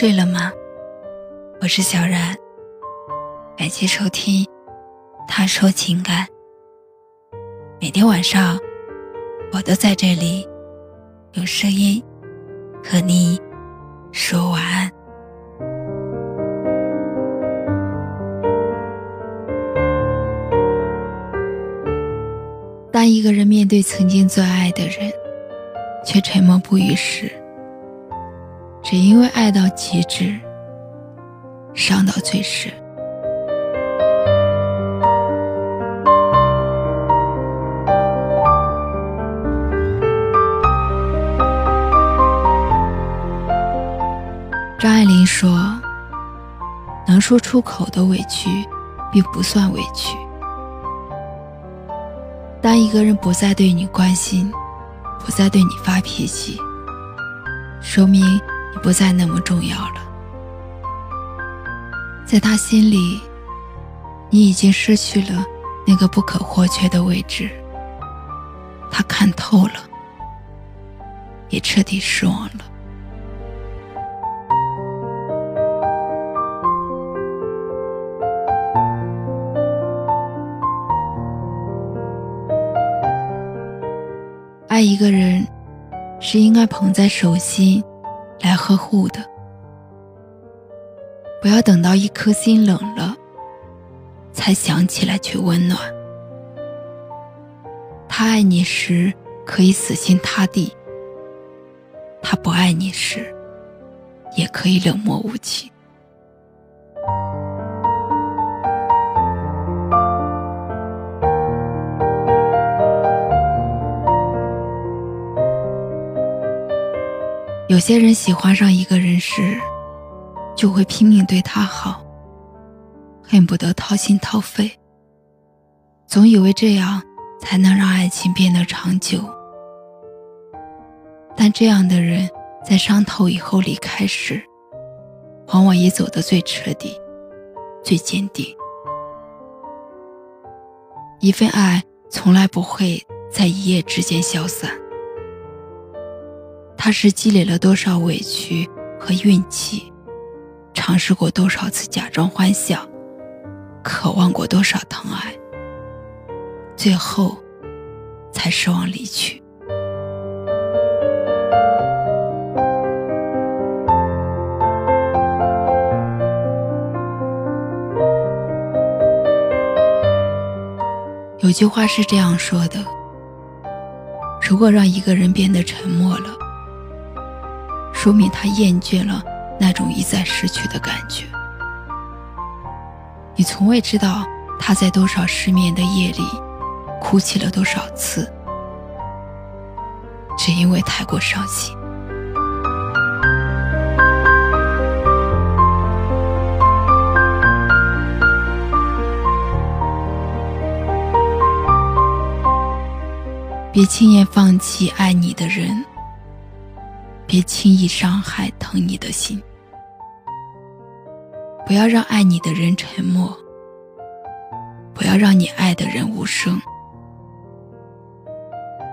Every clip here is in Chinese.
睡了吗？我是小然，感谢收听《他说情感》。每天晚上，我都在这里用声音和你说晚安。当一个人面对曾经最爱的人，却沉默不语时，只因为爱到极致，伤到最深。张爱玲说：“能说出口的委屈，并不算委屈。当一个人不再对你关心，不再对你发脾气，说明不再那么重要了。在他心里，你已经失去了那个不可或缺的位置。他看透了，也彻底失望了。爱一个人，是应该捧在手心来呵护的，不要等到一颗心冷了，才想起来去温暖。他爱你时可以死心塌地，他不爱你时也可以冷漠无情。有些人喜欢上一个人时，就会拼命对他好，恨不得掏心掏肺，总以为这样才能让爱情变得长久。但这样的人在伤透以后离开时，往往也走得最彻底、最坚定。一份爱从来不会在一夜之间消散。他是积累了多少委屈和运气，尝试过多少次假装欢笑，渴望过多少疼爱，最后才失望离去。有句话是这样说的：如果让一个人变得沉默了，说明他厌倦了那种一再失去的感觉。你从未知道他在多少失眠的夜里哭泣了多少次，只因为太过伤心。别轻言放弃爱你的人。别轻易伤害疼你的心，不要让爱你的人沉默，不要让你爱的人无声。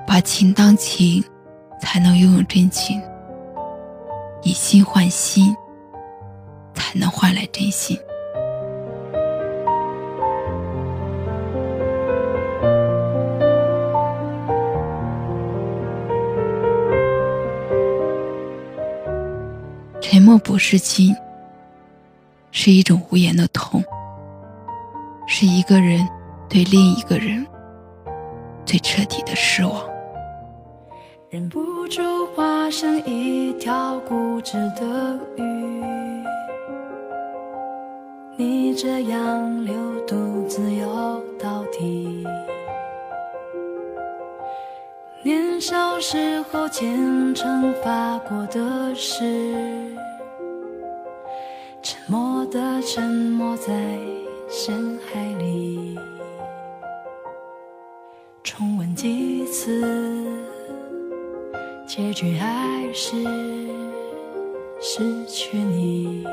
把情当情，才能拥有真情；以心换心，才能换来真心。沉默不是金，是一种无言的痛，是一个人对另一个人最彻底的失望。忍不住化身一条固执的鱼，你这样流独自游到底。年少时候虔诚发过的誓，默的沉没在深海里。重温几次，结局还是失去你。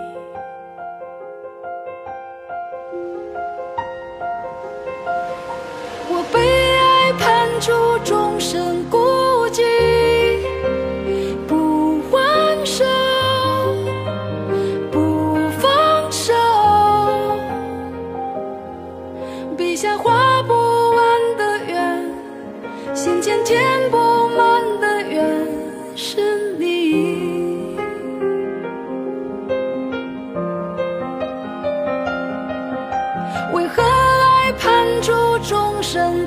笔下画不完的圆，心间填不满的缘，是你。为何爱判处众生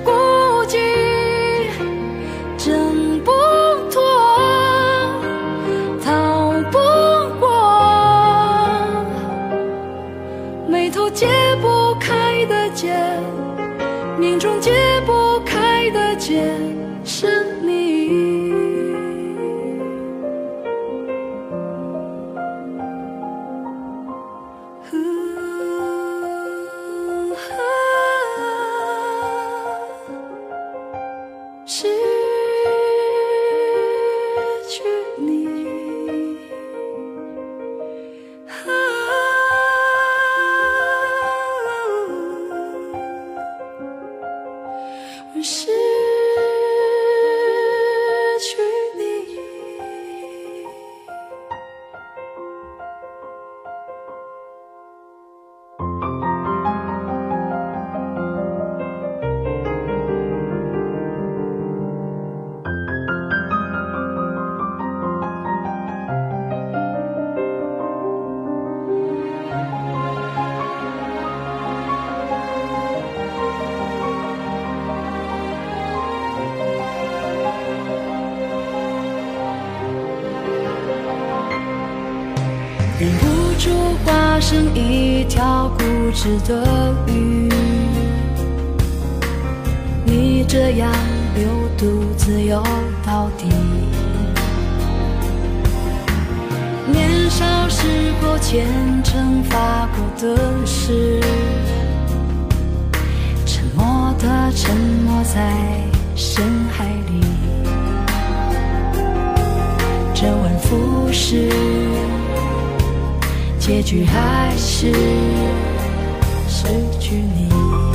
开的结，是忍不住化身一条固执的鱼，你这样流独自游到底。年少时候虔诚发过的誓，沉默的沉没在深海里，周而复始。结局还是失去你。